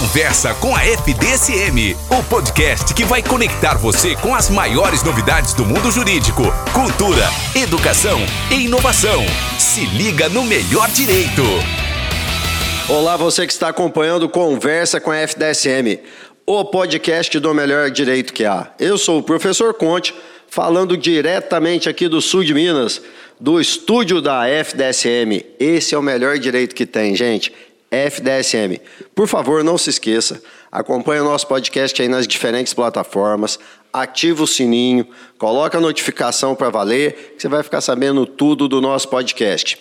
Conversa com a FDSM, o podcast que vai conectar você com as maiores novidades do mundo jurídico, cultura, educação e inovação. Se liga no melhor direito. Olá, você que está acompanhando Conversa com a FDSM, o podcast do melhor direito que há. Eu sou o professor Conte, falando diretamente aqui do sul de Minas, do estúdio da FDSM. Esse é o melhor direito que tem, gente FDSM. Por favor, não se esqueça, acompanhe o nosso podcast aí nas diferentes plataformas, ativa o sininho, coloca a notificação para valer, que você vai ficar sabendo tudo do nosso podcast.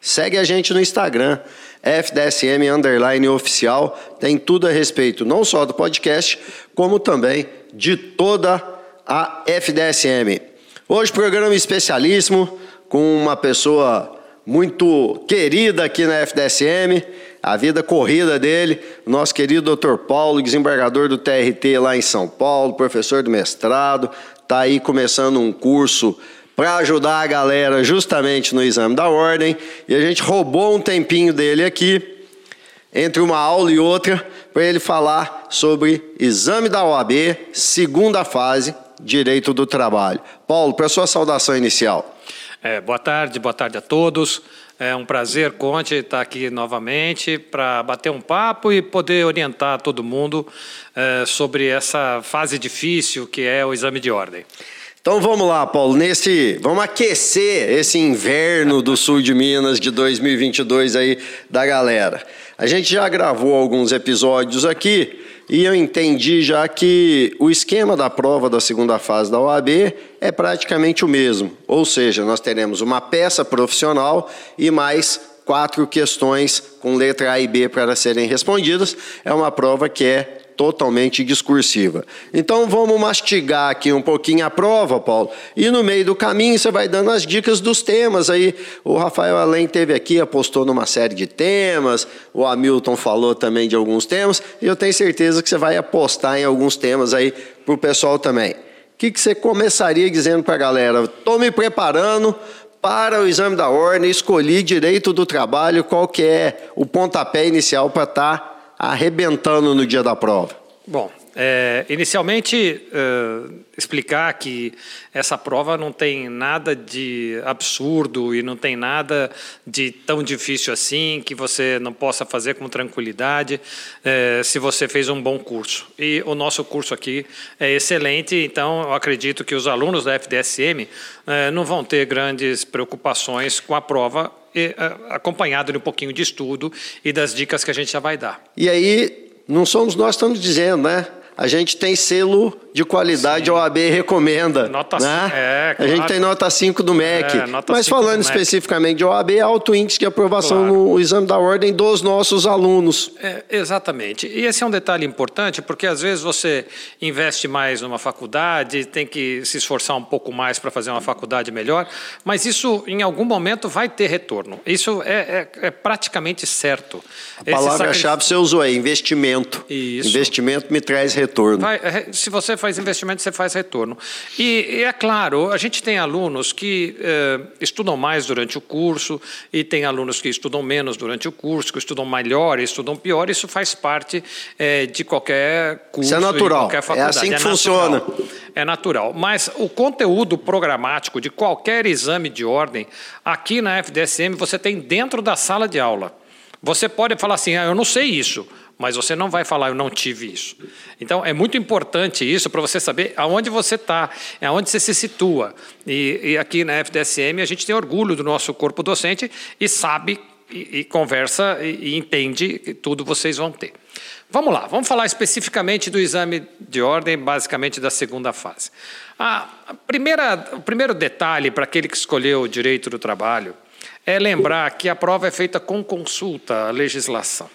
Segue a gente no Instagram, FDSM Underline Oficial, tem tudo a respeito não só do podcast, como também de toda a FDSM. Hoje, programa especialíssimo, com uma pessoa muito querida aqui na FDSM, a vida corrida dele, nosso querido Dr. Paulo, desembargador do TRT lá em São Paulo, professor do mestrado, está aí começando um curso para ajudar a galera justamente no exame da ordem, e a gente roubou um tempinho dele aqui, entre uma aula e outra, para ele falar sobre exame da OAB, segunda fase, direito do trabalho. Paulo, para sua saudação inicial. É, boa tarde, boa tarde a todos. É um prazer, Conte, estar aqui novamente para bater um papo e poder orientar todo mundo é, sobre essa fase difícil que é o exame de ordem. Então vamos lá, Paulo, nesse, vamos aquecer esse inverno do sul de Minas de 2022 aí da galera. A gente já gravou alguns episódios aqui e eu entendi já que o esquema da prova da segunda fase da OAB é praticamente o mesmo. Ou seja, nós teremos uma peça profissional e mais quatro questões com letra A e B para serem respondidas. É uma prova que é totalmente discursiva. Então vamos mastigar aqui um pouquinho a prova, Paulo, e no meio do caminho você vai dando as dicas dos temas aí. O Rafael Além teve aqui, apostou numa série de temas, o Hamilton falou também de alguns temas, e eu tenho certeza que você vai apostar em alguns temas aí para o pessoal também. O que, que você começaria dizendo para a galera? Estou me preparando para o exame da ordem, escolhi direito do trabalho, qual que é o pontapé inicial para estar tá arrebentando no dia da prova? Bom, é, inicialmente, uh, explicar que essa prova não tem nada de absurdo e não tem nada de tão difícil assim que você não possa fazer com tranquilidade uh, se você fez um bom curso. E o nosso curso aqui é excelente, então eu acredito que os alunos da FDSM uh, não vão ter grandes preocupações com a prova acompanhado de um pouquinho de estudo e das dicas que a gente já vai dar. E aí, não somos nós que estamos dizendo, né? A gente tem selo de qualidade, a OAB recomenda. Nota né? é, claro. A gente tem nota 5 do MEC. É, Mas falando especificamente de OAB, alto índice de aprovação claro. no exame da ordem dos nossos alunos. É, exatamente. E esse é um detalhe importante, porque às vezes você investe mais numa faculdade, tem que se esforçar um pouco mais para fazer uma faculdade melhor, mas isso em algum momento vai ter retorno. Isso é, é, é praticamente certo. A palavra-chave você usou é investimento. Isso. Investimento me traz retorno. Vai, é, se você faz investimento, você faz retorno. E, e é claro, a gente tem alunos que eh, estudam mais durante o curso e tem alunos que estudam menos durante o curso, que estudam melhor e estudam pior. Isso faz parte eh, de qualquer curso. Isso é natural. qualquer faculdade. É assim que é funciona. É natural. Mas o conteúdo programático de qualquer exame de ordem, aqui na FDSM, você tem dentro da sala de aula. Você pode falar assim, ah, eu não sei isso mas você não vai falar, eu não tive isso. Então, é muito importante isso para você saber aonde você está, aonde você se situa. E, e, aqui na FDSM a gente tem orgulho do nosso corpo docente e sabe, e, e conversa e, e entende que tudo vocês vão ter. Vamos lá, vamos falar especificamente do exame de ordem, basicamente da segunda fase. A primeira, o primeiro detalhe para aquele que escolheu o direito do trabalho é lembrar que a prova é feita com consulta à legislação.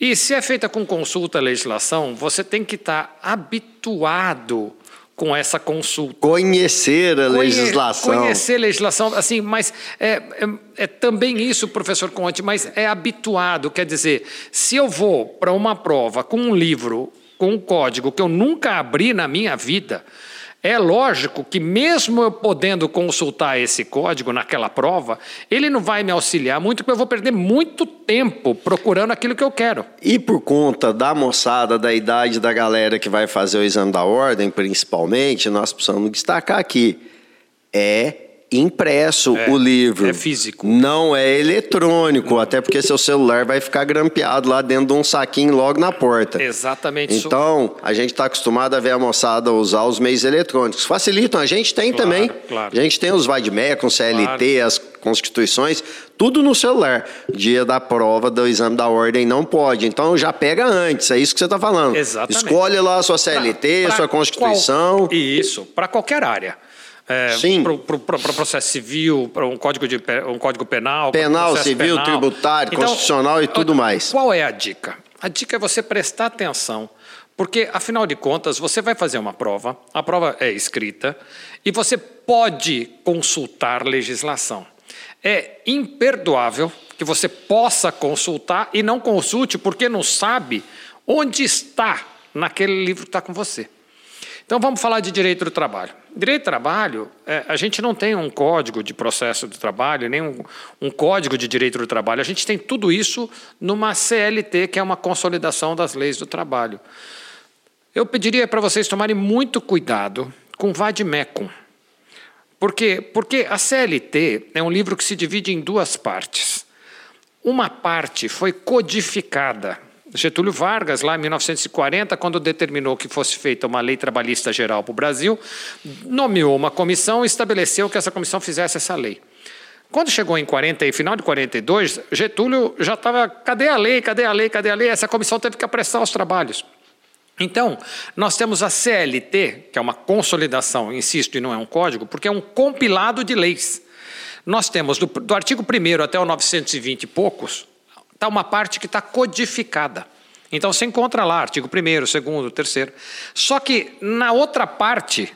E se é feita com consulta à legislação, você tem que estar habituado com essa consulta. Conhecer a Conhe legislação. Conhecer a legislação, assim, mas é, é, é, também isso, professor Conte, mas é habituado. Quer dizer, se eu vou para uma prova com um livro, com um código que eu nunca abri na minha vida, É lógico que, mesmo eu podendo consultar esse código naquela prova, ele não vai me auxiliar muito, porque eu vou perder muito tempo procurando aquilo que eu quero. E por conta da moçada, da idade da galera que vai fazer o exame da ordem, principalmente, nós precisamos destacar aqui: é impresso É, o livro. é físico. Não é eletrônico, até porque seu celular vai ficar grampeado lá dentro de um saquinho logo na porta. Exatamente isso. Então, a gente está acostumado a ver a moçada usar os meios eletrônicos. Facilitam, a gente tem Claro, também. claro. A gente tem os Vadmecum, CLT, as constituições, tudo no celular. Dia da prova do exame da ordem não pode. Então já pega antes, é isso que você está falando. Exatamente. Escolhe lá a sua CLT, Pra- a sua pra Constituição. qual- Isso, para qualquer área. É. Para processo civil, para um código, de, um código penal. Penal, civil, penal. Então, tributário, constitucional e tudo mais. Qual é a dica? A dica é você prestar atenção, porque, afinal de contas, você vai fazer uma prova, a prova é escrita, e você pode consultar legislação. É imperdoável que você possa consultar e não consulte porque não sabe onde está naquele livro que está com você. Então vamos falar de direito do trabalho. Direito do trabalho, é, a gente não tem um código de processo do trabalho, nem um, um código de direito do trabalho. A gente tem tudo isso numa CLT, que é uma consolidação das leis do trabalho. Eu pediria para vocês tomarem muito cuidado com o vademecum. Por quê? Porque a CLT é um livro que se divide em duas partes. Uma parte foi codificada. Getúlio Vargas, lá em 1940, quando determinou que fosse feita uma lei trabalhista geral para o Brasil, nomeou uma comissão e estabeleceu que essa comissão fizesse essa lei. Quando chegou em 40 e final de 42, Getúlio já estava, cadê a lei, cadê a lei, cadê a lei? Essa comissão teve que apressar os trabalhos. Então, nós temos a CLT, que é uma consolidação, insisto, e não é um código, porque é um compilado de leis. Nós temos, do, do artigo 1 até o 920 e poucos, está uma parte que está codificada. Então, você encontra lá, artigo 1 2 3 Só que na outra parte,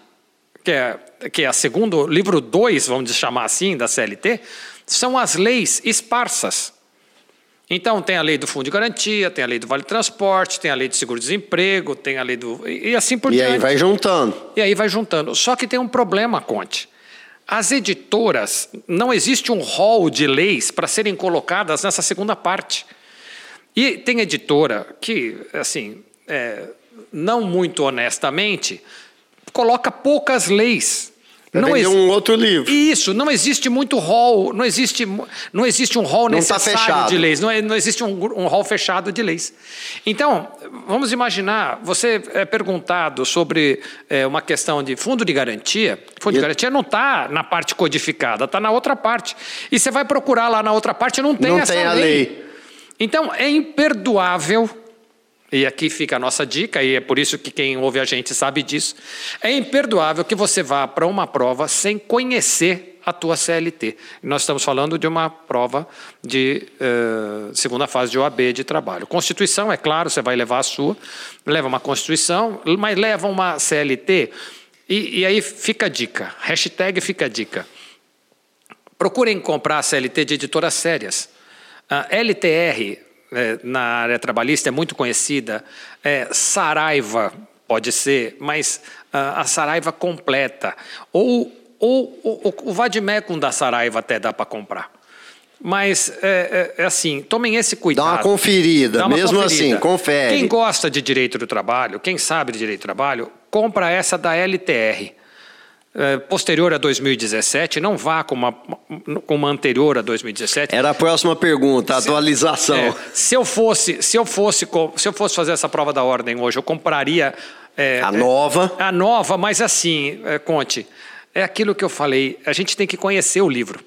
que é, que é a segundo, livro 2, vamos chamar assim, da CLT, são as leis esparsas. Então, tem a lei do Fundo de Garantia, tem a lei do Vale Transporte, tem a lei do Seguro-Desemprego, tem a lei do. E, e assim por E diante. aí vai juntando. E aí vai juntando. Só que tem um problema, Conte. As editoras, não existe um rol de leis para serem colocadas nessa segunda parte. E tem editora que, assim, é, não muito honestamente, coloca poucas leis. Não um outro livro. isso, não existe muito rol, não existe, não existe um rol tá necessário fechado. de leis, não, é- não existe um, um rol fechado de leis. Então, vamos imaginar, você é perguntado sobre é, uma questão de fundo de garantia, fundo de E- garantia não está na parte codificada, está na outra parte. E você vai procurar lá na outra parte, não tem Não essa tem a lei. Então, é imperdoável, e aqui fica a nossa dica, e é por isso que quem ouve a gente sabe disso, é imperdoável que você vá para uma prova sem conhecer a tua CLT. Nós estamos falando de uma prova de eh, segunda fase de OAB de trabalho. Constituição, é claro, você vai levar a sua, leva uma Constituição, mas leva uma CLT, e, e aí fica a dica, hashtag fica a dica. Procurem comprar a CLT de editoras sérias. A LTR, eh, na área trabalhista, é muito conhecida. É, Saraiva, pode ser, mas ah, a Saraiva completa. Ou, ou, ou o Vadmecum da Saraiva até dá para comprar. Mas, é, é- é assim, tomem esse cuidado. Dá uma conferida, Dá uma mesmo conferida. assim, confere. Quem gosta de direito do trabalho, quem sabe de direito do trabalho, compra essa da LTR. É, posterior a 2017, não vá com uma, anterior a 2017. Era a próxima pergunta, a atualização. É, se eu fosse, se eu fosse, se eu fosse fazer essa prova da ordem hoje, eu compraria é, A é, nova. a nova, mas assim, é, Conte, é aquilo que eu falei, a gente tem que conhecer o livro.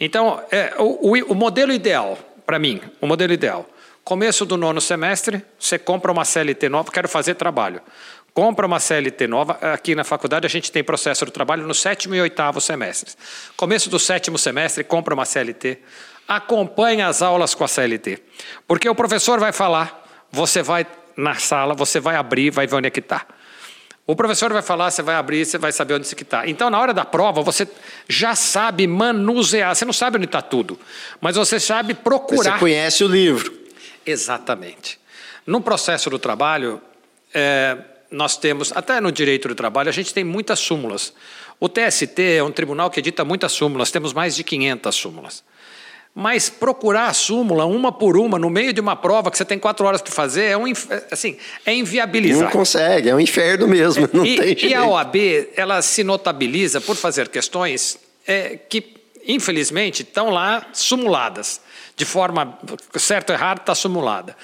Então, é, o, o- o modelo ideal, para mim, o modelo ideal, começo do nono semestre, você compra uma CLT nova, quero fazer trabalho. Compra uma CLT nova. Aqui na faculdade a gente tem processo do trabalho no sétimo e oitavo semestres. Começo do sétimo semestre, compra uma CLT. Acompanha as aulas com a CLT. Porque o professor vai falar, você vai na sala, você vai abrir, vai ver onde é que está. O professor vai falar, você vai abrir, você vai saber onde está. Então, na hora da prova, você já sabe manusear. Você não sabe onde está tudo, mas você sabe Você procurar. conhece o livro. Exatamente. No processo do trabalho, é, nós temos, até no direito do trabalho, a gente tem muitas súmulas. O TST é um tribunal que edita muitas súmulas, temos mais de 500 súmulas. Mas procurar a súmula uma por uma no meio de uma prova que você tem quatro horas para fazer é um assim é inviabilizar. Não consegue, é um inferno mesmo. Não e, tem jeito. e a OAB ela se notabiliza por fazer questões é, que infelizmente estão lá sumuladas de forma certo ou errado está sumulada.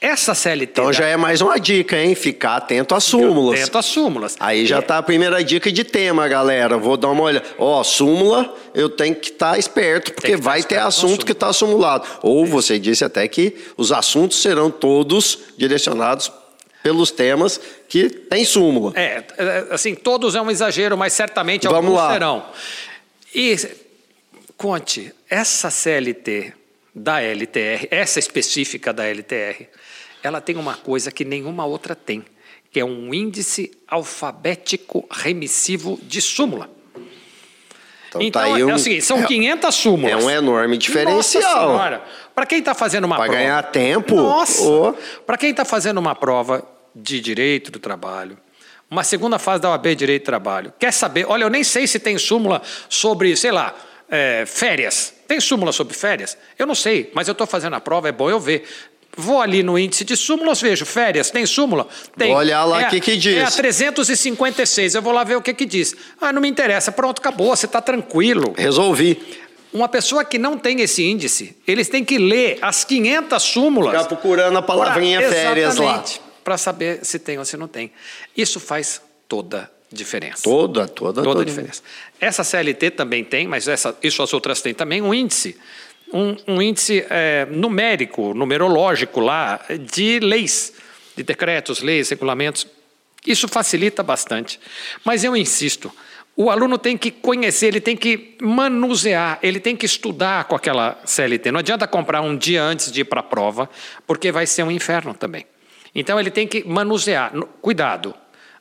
Essa CLT. Então já é mais uma dica, hein? Ficar atento às súmulas. Atento às súmulas. Aí já está a primeira dica de tema, galera. Vou dar uma olhada. Ó, súmula, eu tenho que estar tá esperto, porque tá vai ter assunto que está sumulado. Ou você disse até que os assuntos serão todos direcionados pelos temas que tem súmula. É, é assim, todos é um exagero, mas certamente Vamos alguns lá. serão. E, Conte, essa CLT da LTR, essa específica da LTR, ela tem uma coisa que nenhuma outra tem, que é um índice alfabético remissivo de súmula. Então, então tá é um, o seguinte, são é, 500 súmulas. É um enorme diferencial. Para quem está fazendo uma pra prova... Para ganhar tempo. Nossa! Oh. Para quem está fazendo uma prova de direito do trabalho, uma segunda fase da OAB Direito do Trabalho, quer saber... Olha, eu nem sei se tem súmula sobre, sei lá, é, férias. Tem súmula sobre férias? Eu não sei, mas eu estou fazendo a prova, é bom eu ver. Vou ali no índice de súmulas, vejo férias, tem súmula? Tem. Vou olhar lá o é, que, que diz. É a 356, eu vou lá ver o que, que diz. Ah, não me interessa, pronto, acabou, você está tranquilo. Resolvi. Uma pessoa que não tem esse índice, eles têm que ler as 500 súmulas. Ficar procurando a palavrinha pra, férias lá. Para saber se tem ou se não tem. Isso faz toda diferença. Toda, toda, toda. Toda diferença. Essa CLT também tem, mas essa, isso as outras têm também, um índice um, um índice é, numérico, numerológico lá, de leis, de decretos, leis, regulamentos. Isso facilita bastante. Mas eu insisto, o aluno tem que conhecer, ele tem que manusear, ele tem que estudar com aquela CLT. Não adianta comprar um dia antes de ir para a prova, porque vai ser um inferno também. Então ele tem que manusear. Cuidado,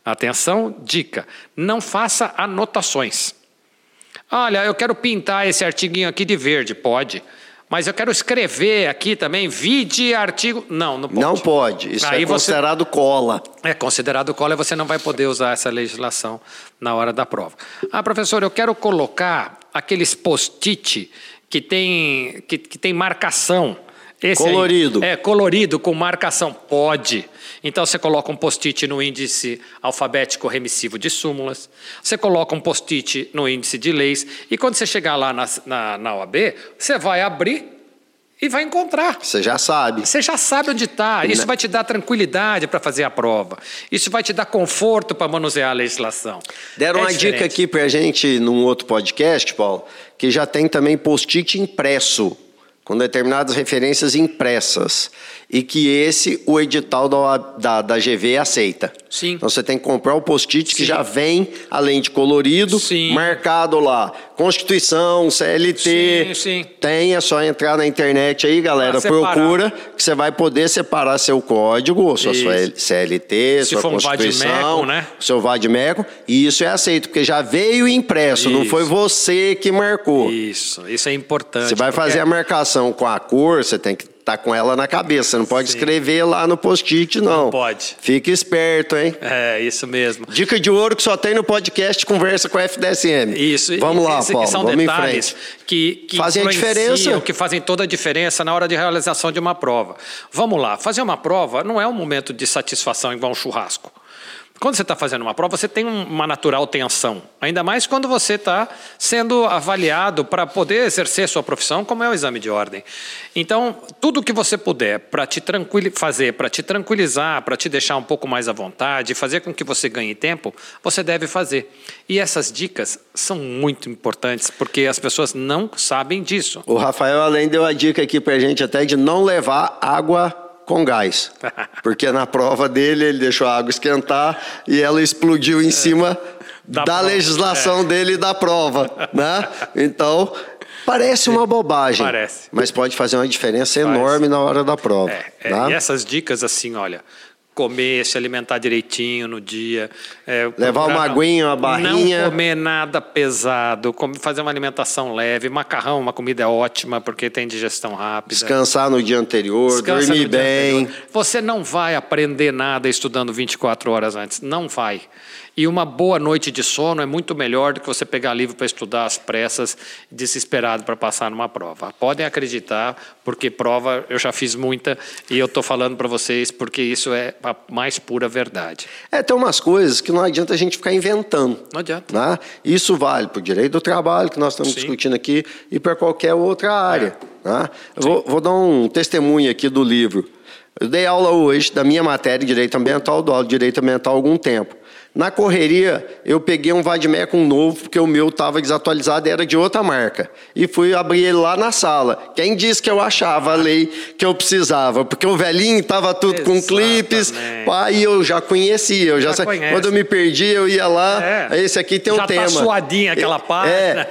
atenção, dica: não faça anotações. Olha, eu quero pintar esse artiguinho aqui de verde. Pode. Mas eu quero escrever aqui também, vide artigo. Não, não pode. Não pode. Isso Aí é considerado você... cola. É considerado cola e você não vai poder usar essa legislação na hora da prova. Ah, professor, eu quero colocar aqueles post-it que tem, que, que tem marcação. Esse colorido. Aí, é, colorido, com marcação. Pode. Então você coloca um post-it no índice alfabético remissivo de súmulas, você coloca um post-it no índice de leis, e quando você chegar lá na, na, na OAB, você vai abrir e vai encontrar. Você já sabe. Você já sabe onde está. Isso vai te dar tranquilidade para fazer a prova. Isso vai te dar conforto para manusear a legislação. Deram é uma diferente. dica aqui para a gente num outro podcast, Paulo, que já tem também post-it impresso com determinadas referências impressas e que esse o edital da, da, da GV aceita. Sim. Então você tem que comprar o post-it que já vem, além de colorido, sim. marcado lá. Constituição, CLT. Sim, sim. Tem, é só entrar na internet aí, galera. Procura que você vai poder separar seu código, sua, sua CLT, Se sua for Constituição, um né? seu VADMECO. E isso é aceito, porque já veio impresso, isso. não foi você que marcou. Isso, isso é importante. Você vai fazer a marcação com a cor, você tem que tá com ela na cabeça. Não pode Sim. escrever lá no post-it, não. Não pode. Fique esperto, hein? É, isso mesmo. Dica de ouro que só tem no podcast Conversa com a FDSM. Isso. Vamos lá, Paulo. São Vamos detalhes que, que fazem a diferença. Que fazem toda a diferença na hora de realização de uma prova. Vamos lá. Fazer uma prova não é um momento de satisfação igual um churrasco. Quando você está fazendo uma prova, você tem uma natural tensão. Ainda mais quando você está sendo avaliado para poder exercer sua profissão, como é o exame de ordem. Então, tudo que você puder para te fazer, para te tranquilizar, para te deixar um pouco mais à vontade, fazer com que você ganhe tempo, você deve fazer. E essas dicas são muito importantes, porque as pessoas não sabem disso. O Rafael, além, deu a dica aqui para gente até de não levar água com gás. Porque na prova dele ele deixou a água esquentar e ela explodiu em cima da, da legislação é. dele e da prova, né? Então, parece uma bobagem, parece. mas pode fazer uma diferença enorme na hora da prova. É, é, tá? E essas dicas assim, olha, comer, se alimentar direitinho no dia. é, Levar uma aguinha, uma barrinha. Não comer nada pesado, fazer uma alimentação leve. Macarrão, uma comida ótima porque tem digestão rápida. Descansar no dia anterior, Descansa dormir bem. anterior. Você não vai aprender nada estudando 24 horas antes. Não vai. E uma boa noite de sono é muito melhor do que você pegar livro para estudar às pressas, desesperado para passar numa prova. Podem acreditar, porque prova eu já fiz muita e eu estou falando para vocês porque isso é a mais pura verdade. É, tem umas coisas que não adianta a gente ficar inventando. Não adianta. Né? Isso vale para o direito do trabalho, que nós estamos Sim. discutindo aqui, e para qualquer outra área. né? Eu vou, vou dar um testemunho aqui do livro. Eu dei aula hoje da minha matéria, Direito Ambiental, dou aula de Direito Ambiental há algum tempo. Na correria, eu peguei um Vadmecum novo, porque o meu estava desatualizado e era de outra marca. E fui abrir ele lá na sala. Quem disse que eu achava a lei que eu precisava? Porque o velhinho estava tudo com clipes, Exatamente. e eu já conhecia. Eu já Já. Quando eu me perdi, eu ia lá. É. Esse aqui tem um Já tá tema. suadinha aquela página. É,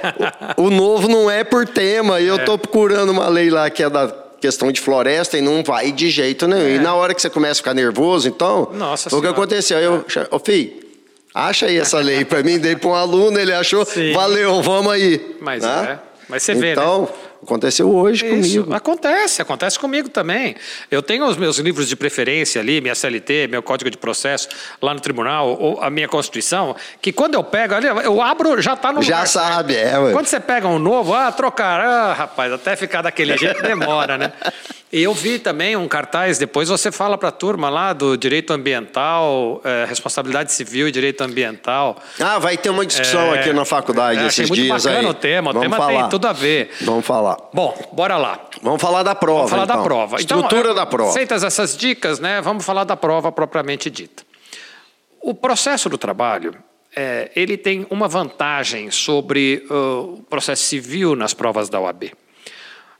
o, o novo não é por tema. E eu tô procurando uma lei lá que é da questão de floresta e não vai de jeito nenhum. E na hora que você começa a ficar nervoso, então, É. Nossa foi o que aconteceu. Eu, ô filho, acha aí essa lei para mim, dei para um aluno, ele achou, Sim. valeu, vamos aí. Mas Né? é. Mas você vê, né? Então, aconteceu hoje Isso, comigo. acontece, acontece comigo também. Eu tenho os meus livros de preferência ali, minha CLT, meu código de processo lá no tribunal, ou a minha Constituição, que quando eu pego eu abro, já está no Já lugar sabe, é, ué. Quando você pega um novo, ah, trocar, ah, rapaz, até ficar daquele jeito demora, né? E eu vi também um cartaz, depois você fala para a turma lá do direito ambiental, eh, responsabilidade civil e direito ambiental. Ah, vai ter uma discussão É, aqui na faculdade é, esses muito dias bacana aí. o tema, o Vamos tema falar. tem tudo a ver. Vamos falar. Bom, bora lá. Vamos falar da prova. Vamos falar da então. prova. Estrutura Então, da prova. Feitas essas dicas, né, vamos falar da prova propriamente dita. O processo do trabalho, é, ele tem uma vantagem sobre uh, o processo civil nas provas da OAB,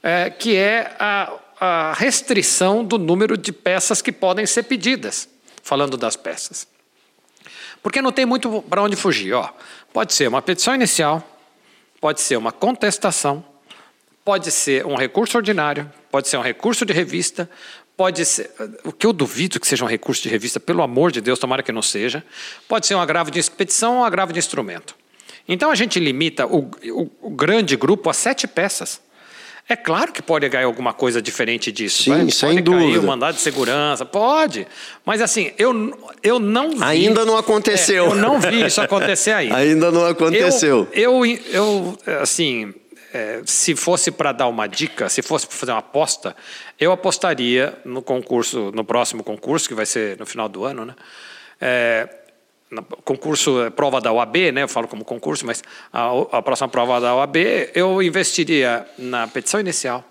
é, que é a, a restrição do número de peças que podem ser pedidas, falando das peças. Porque não tem muito para onde fugir. Ó. Pode ser uma petição inicial, pode ser uma contestação, pode ser um recurso ordinário, pode ser um recurso de revista, pode ser. O que eu duvido que seja um recurso de revista, pelo amor de Deus, tomara que não seja. Pode ser um agravo de expedição ou um agravo de instrumento. Então a gente limita o, o- o grande grupo a sete peças. É claro que pode cair alguma coisa diferente disso. Sim, vai? sem pode cair dúvida. o mandado de segurança, pode. Mas assim, eu, eu não vi. Ainda não aconteceu. É, eu não vi isso acontecer ainda. Ainda não aconteceu. Eu, eu, eu, assim, é, se fosse para dar uma dica, se fosse para fazer uma aposta, eu apostaria no concurso, no próximo concurso, que vai ser no final do ano, né? É, concurso, é, prova da OAB, né? Eu falo como concurso, mas a, a próxima prova da OAB, eu investiria na petição inicial,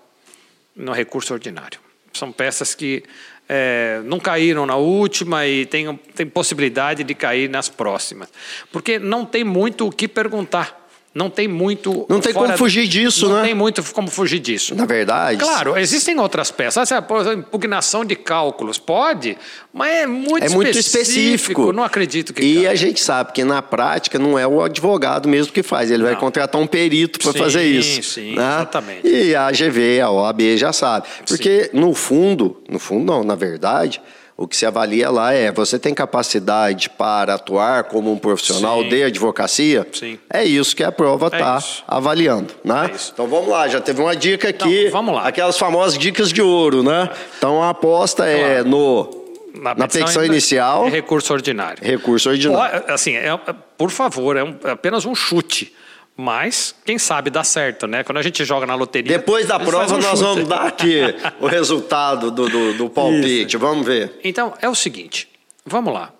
no recurso ordinário. São peças que é, não caíram na última e tem, tem possibilidade de cair nas próximas. Porque não tem muito o que perguntar. Não tem muito. Não tem como fugir disso, não né? tem muito como fugir disso. Na verdade. Claro, existem outras peças. Ah, impugnação de cálculos. Pode, mas é muito É muito específico. específico. Não acredito que. E a gente sabe que na prática não é o advogado mesmo que faz, ele vai Não. contratar um perito para Sim, fazer isso. sim, né? exatamente. E a AGV, a OAB já sabe. Porque no fundo, no fundo não, na verdade, o que se avalia lá é você tem capacidade para atuar como um profissional Sim. de advocacia? Sim. É isso que a prova É está isso. avaliando, né? É isso. Então vamos lá, já teve uma dica aqui. Então, vamos lá. Aquelas famosas dicas de ouro, né? Então a aposta é no na, petição inicial, é recurso ordinário. recurso ordinário. Assim, é- é- por favor, é, um- é apenas um chute. Mas, quem sabe dá certo, né? Quando a gente joga na loteria. Depois da prova, um nós vamos dar aqui o resultado do, do, do palpite. Vamos ver. Então, é o seguinte, vamos lá.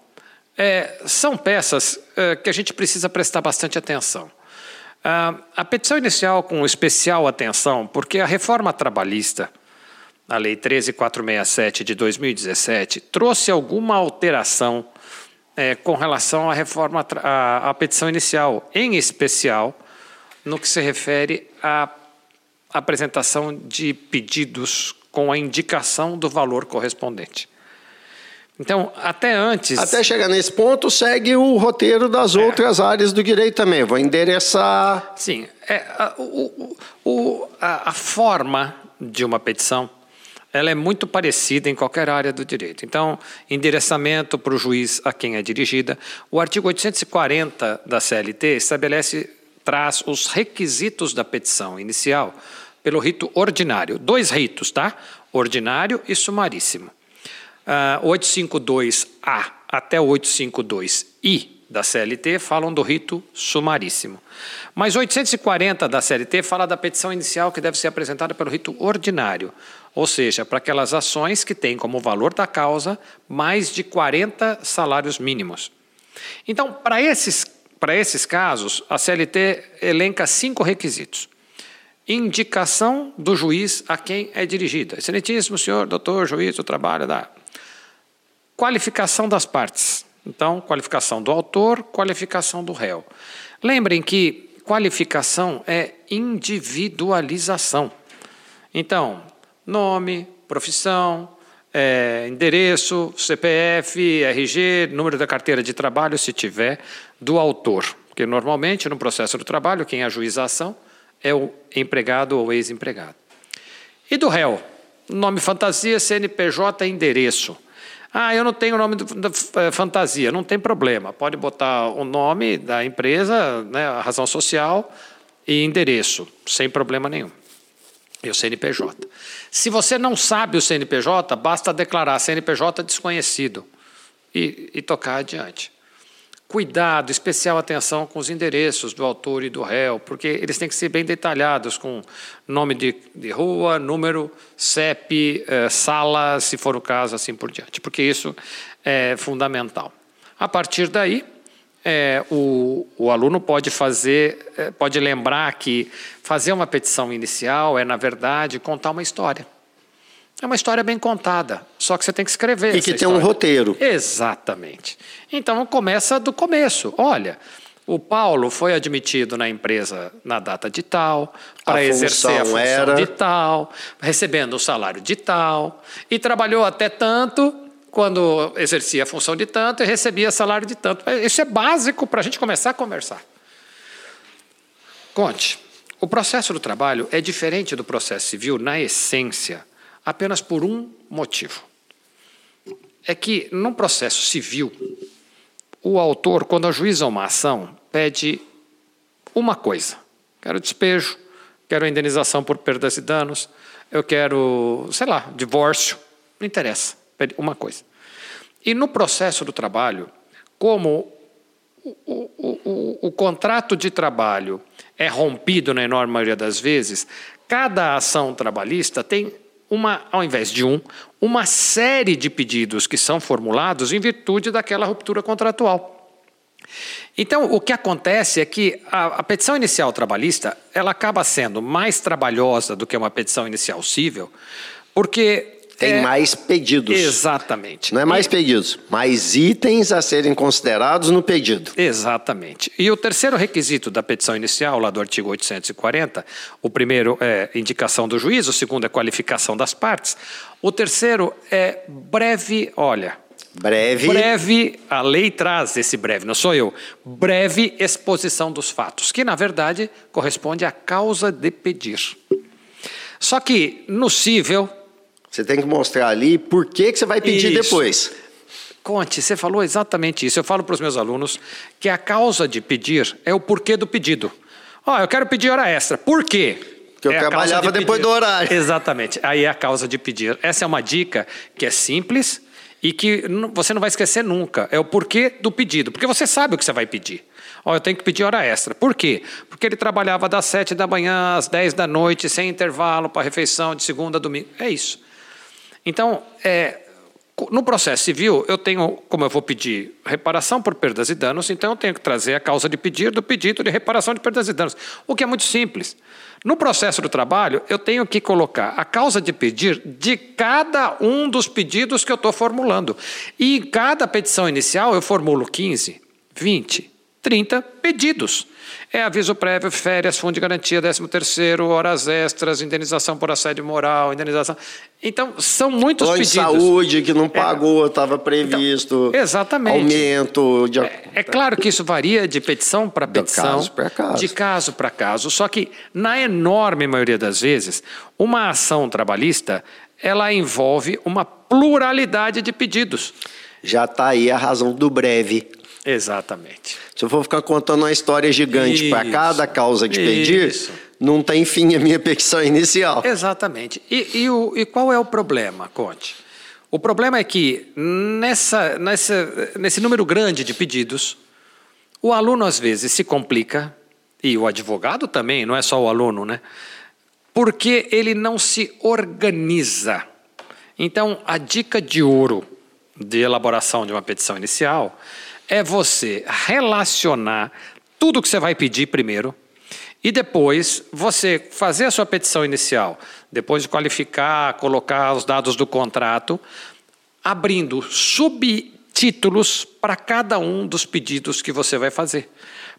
É, são peças é, que a gente precisa prestar bastante atenção. Ah, a petição inicial com especial atenção, porque a reforma trabalhista, a Lei 13467 de 2017, trouxe alguma alteração é, com relação à reforma, à, à petição inicial, em especial no que se refere à apresentação de pedidos com a indicação do valor correspondente. Então, até antes. Até chegar nesse ponto, segue o roteiro das É. outras áreas do direito também. Vou endereçar. Sim, é, a, o- o- a- a forma de uma petição ela é muito parecida em qualquer área do direito. Então, endereçamento para o juiz a quem é dirigida. O artigo 840 da CLT estabelece, traz os requisitos da petição inicial pelo rito ordinário. Dois ritos, tá? Ordinário e sumaríssimo. Uh, 852A até o 852I da CLT falam do rito sumaríssimo. Mas 840 da CLT fala da petição inicial que deve ser apresentada pelo rito ordinário, ou seja, para aquelas ações que têm como valor da causa mais de 40 salários mínimos. Então, para esses, para esses casos, a CLT elenca cinco requisitos. Indicação do juiz a quem é dirigida. Excelentíssimo senhor, doutor, juiz do trabalho da. Qualificação das partes. Então, qualificação do autor, qualificação do réu. Lembrem que qualificação é individualização. Então, nome, profissão, é, endereço, CPF, RG, número da carteira de trabalho, se tiver, do autor. Porque normalmente no processo do trabalho, quem ajuiza a ação é o empregado ou ex-empregado. E do réu? Nome fantasia, CNPJ, endereço. Ah, eu não tenho o nome da é, fantasia. Não tem problema. Pode botar o nome da empresa, né, a razão social e endereço, sem problema nenhum. E o CNPJ. Se você não sabe o CNPJ, basta declarar CNPJ desconhecido e, e tocar adiante. Cuidado, especial atenção com os endereços do autor e do réu, porque eles têm que ser bem detalhados, com nome de, de rua, número, CEP, eh, sala, se for o caso, assim por diante, porque isso é fundamental. A partir daí, é, o, o, aluno pode fazer, é, pode lembrar que fazer uma petição inicial é, na verdade, contar uma história. É uma história bem contada, só que você tem que escrever. E que tem um roteiro. Exatamente. Então começa do começo. Olha, o Paulo foi admitido na empresa na data de tal, para exercer a função era... de tal, recebendo o salário de tal, e trabalhou até tanto quando exercia a função de tanto e recebia salário de tanto. Isso é básico para a gente começar a conversar. Conte. O processo do trabalho é diferente do processo civil na essência apenas por um motivo. É que, num processo civil, o autor, quando ajuiza uma ação, pede uma coisa: quero despejo, quero indenização por perdas e danos, eu quero, sei lá, divórcio, não interessa, uma coisa. E no processo do trabalho, como o, o, o, o, contrato de trabalho é rompido na enorme maioria das vezes, cada ação trabalhista tem uma, ao invés de um, uma série de pedidos que são formulados em virtude daquela ruptura contratual. Então, o que acontece é que a, a, petição inicial trabalhista ela acaba sendo mais trabalhosa do que uma petição inicial cível, porque tem é, mais pedidos. Exatamente. Não é mais e, pedidos, mais itens a serem considerados no pedido. Exatamente. E o terceiro requisito da petição inicial, lá do artigo 840, o primeiro é indicação do juiz, o segundo é qualificação das partes, o terceiro é breve, olha, Breve. Breve, a lei traz esse breve, não sou eu. Breve exposição dos fatos, que na verdade corresponde à causa de pedir. Só que no cível, você tem que mostrar ali por que, que você vai pedir isso. depois. Conte, você falou exatamente isso. Eu falo para os meus alunos que a causa de pedir é o porquê do pedido. Ó, oh, eu quero pedir hora extra. Por quê? Porque eu é trabalhava de depois do horário. Exatamente. Aí é a causa de pedir. Essa é uma dica que é simples e que você não vai esquecer nunca. É o porquê do pedido. Porque você sabe o que você vai pedir. Ó, eu tenho que pedir hora extra. Por quê? Porque ele trabalhava das sete da manhã às dez da noite, sem intervalo para refeição de segunda a domingo. É isso. Então, é, no processo civil, eu tenho, como eu vou pedir reparação por perdas e danos, então eu tenho que trazer a causa de pedir do pedido de reparação de perdas e danos, o que é muito simples. No processo do trabalho, eu tenho que colocar a causa de pedir de cada um dos pedidos que eu estou formulando. E em cada petição inicial, eu formulo 15, 20, 30 pedidos. É aviso prévio, férias, fundo de garantia, 13 terceiro, horas extras, indenização por assédio moral, indenização. Então, são muitos Plano pedidos. de saúde que não é. pagou, estava previsto. Então, exatamente. Aumento. De... É, é, claro que isso varia de petição para petição. De caso para caso. De caso para caso. Só que, na enorme maioria das vezes, uma ação trabalhista ela envolve uma pluralidade de pedidos. Já está aí a razão do breve. Exatamente. Se eu for ficar contando uma história gigante para cada causa de pedir, Isso. não tem fim a minha petição inicial. Exatamente. E, e o- e qual é o problema, Conte? O problema é que nessa, nessa, nesse número grande de pedidos, o aluno às vezes se complica, e o advogado também, não é só o aluno, né? Porque ele não se organiza. Então, a dica de ouro de elaboração de uma petição inicial é você relacionar tudo que você vai pedir primeiro e depois você fazer a sua petição inicial, depois de qualificar, colocar os dados do contrato, abrindo subtítulos para cada um dos pedidos que você vai fazer.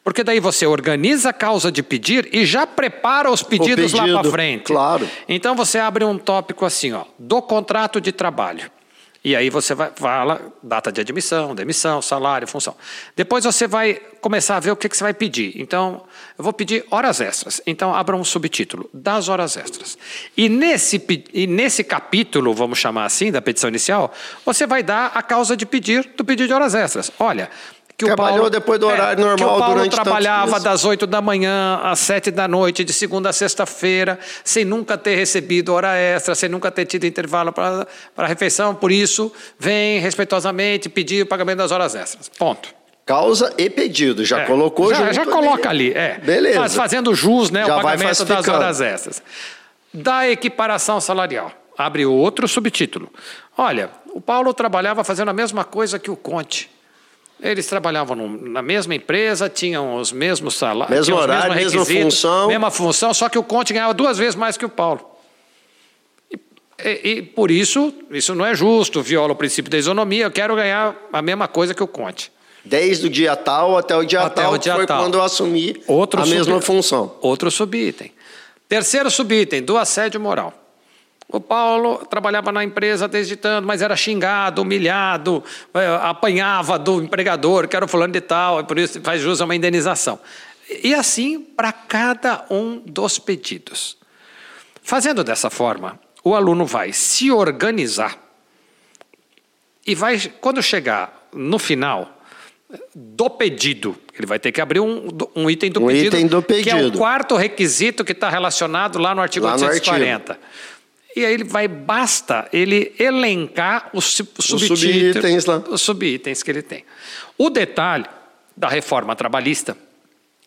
Porque daí você organiza a causa de pedir e já prepara os pedidos lá pedido, para frente. claro. Então você abre um tópico assim, ó, do contrato de trabalho. E aí você vai fala data de admissão, demissão, salário, função. Depois você vai começar a ver o que, que você vai pedir. Então, eu vou pedir horas extras. Então, abra um subtítulo, das horas extras. E nesse, e nesse capítulo, vamos chamar assim, da petição inicial, você vai dar a causa de pedir do pedido de horas extras. Olha, que o Trabalhou Paulo, depois do horário normal que o Paulo durante tantos trabalhava das 8 da manhã às 7 da noite, de segunda a sexta-feira, sem nunca ter recebido hora extra, sem nunca ter tido intervalo para a refeição. Por isso, vem respeitosamente pedir o pagamento das horas extras. Ponto. Causa e pedido. Já É, colocou já, junto já coloca ali, é. Beleza. Faz- fazendo jus, né, Já o pagamento das horas extras. Da equiparação salarial. Abre outro subtítulo. Olha, o Paulo trabalhava fazendo a mesma coisa que o Conte. Eles trabalhavam na mesma empresa, tinham os mesmos salários, Mesmo horário, mesma função. mesma função, só que o Conte ganhava duas vezes mais que o Paulo. E, e- e por isso, isso não é justo, viola o princípio da isonomia, eu quero ganhar a mesma coisa que o Conte. Desde o dia tal até o dia Até tal, o dia foi tal. quando eu assumi Outro a mesma função. Outro subitem. Terceiro subitem, do assédio moral. O Paulo trabalhava na empresa desde tanto, mas era xingado, humilhado, eh, apanhava do empregador, que era o fulano de tal, e por isso faz jus a uma indenização. E assim para cada um dos pedidos. Fazendo dessa forma, o aluno vai se organizar e vai, quando chegar no final do pedido, ele vai ter que abrir um, um item do Um pedido, item do que é o pedido. quarto requisito que está relacionado lá no artigo Lá no 840. E aí ele vai, basta ele elencar os, subitens lá. os subitens que ele tem. O detalhe da reforma trabalhista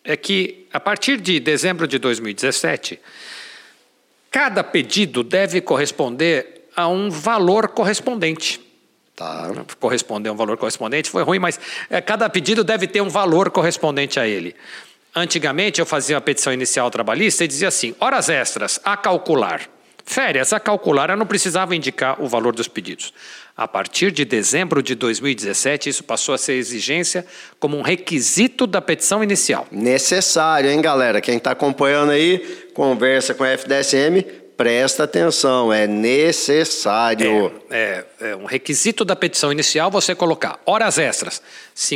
é que, a partir de dezembro de 2017, cada pedido deve corresponder a um valor correspondente. Tá. Corresponder a um valor correspondente foi ruim, mas eh, cada pedido deve ter um valor correspondente a ele. Antigamente eu fazia uma petição inicial trabalhista e dizia assim: horas extras a calcular. Férias a calcular, não precisava indicar o valor dos pedidos. A partir de dezembro de 2017, isso passou a ser exigência como um requisito da petição inicial. Necessário, hein, galera? Quem está acompanhando aí, conversa com a FDSM, presta atenção, é necessário. É, é um requisito da petição inicial você colocar horas extras, R$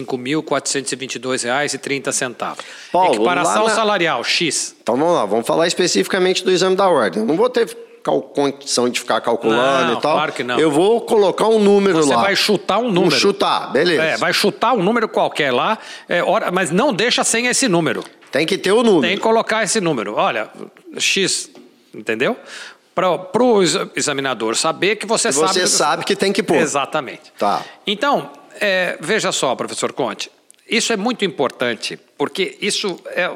5.422,30. Paulo, Equiparação na- salarial, X. Então vamos lá, vamos falar especificamente do exame da ordem. Eu não vou ter cal- condição de ficar calculando Não, e tal. claro que não. Eu vou colocar um número Você lá. vai chutar um Vou número. chutar, beleza. É, vai chutar um número qualquer lá, é, hora- mas não deixa sem esse número. Tem que ter o número. Tem que colocar esse número. Olha, X, entendeu? Para o examinador saber que você Que sabe. você sabe que tem que pôr. Exatamente. Tá. Então, é, veja só, professor Conte, isso é muito importante, porque isso é,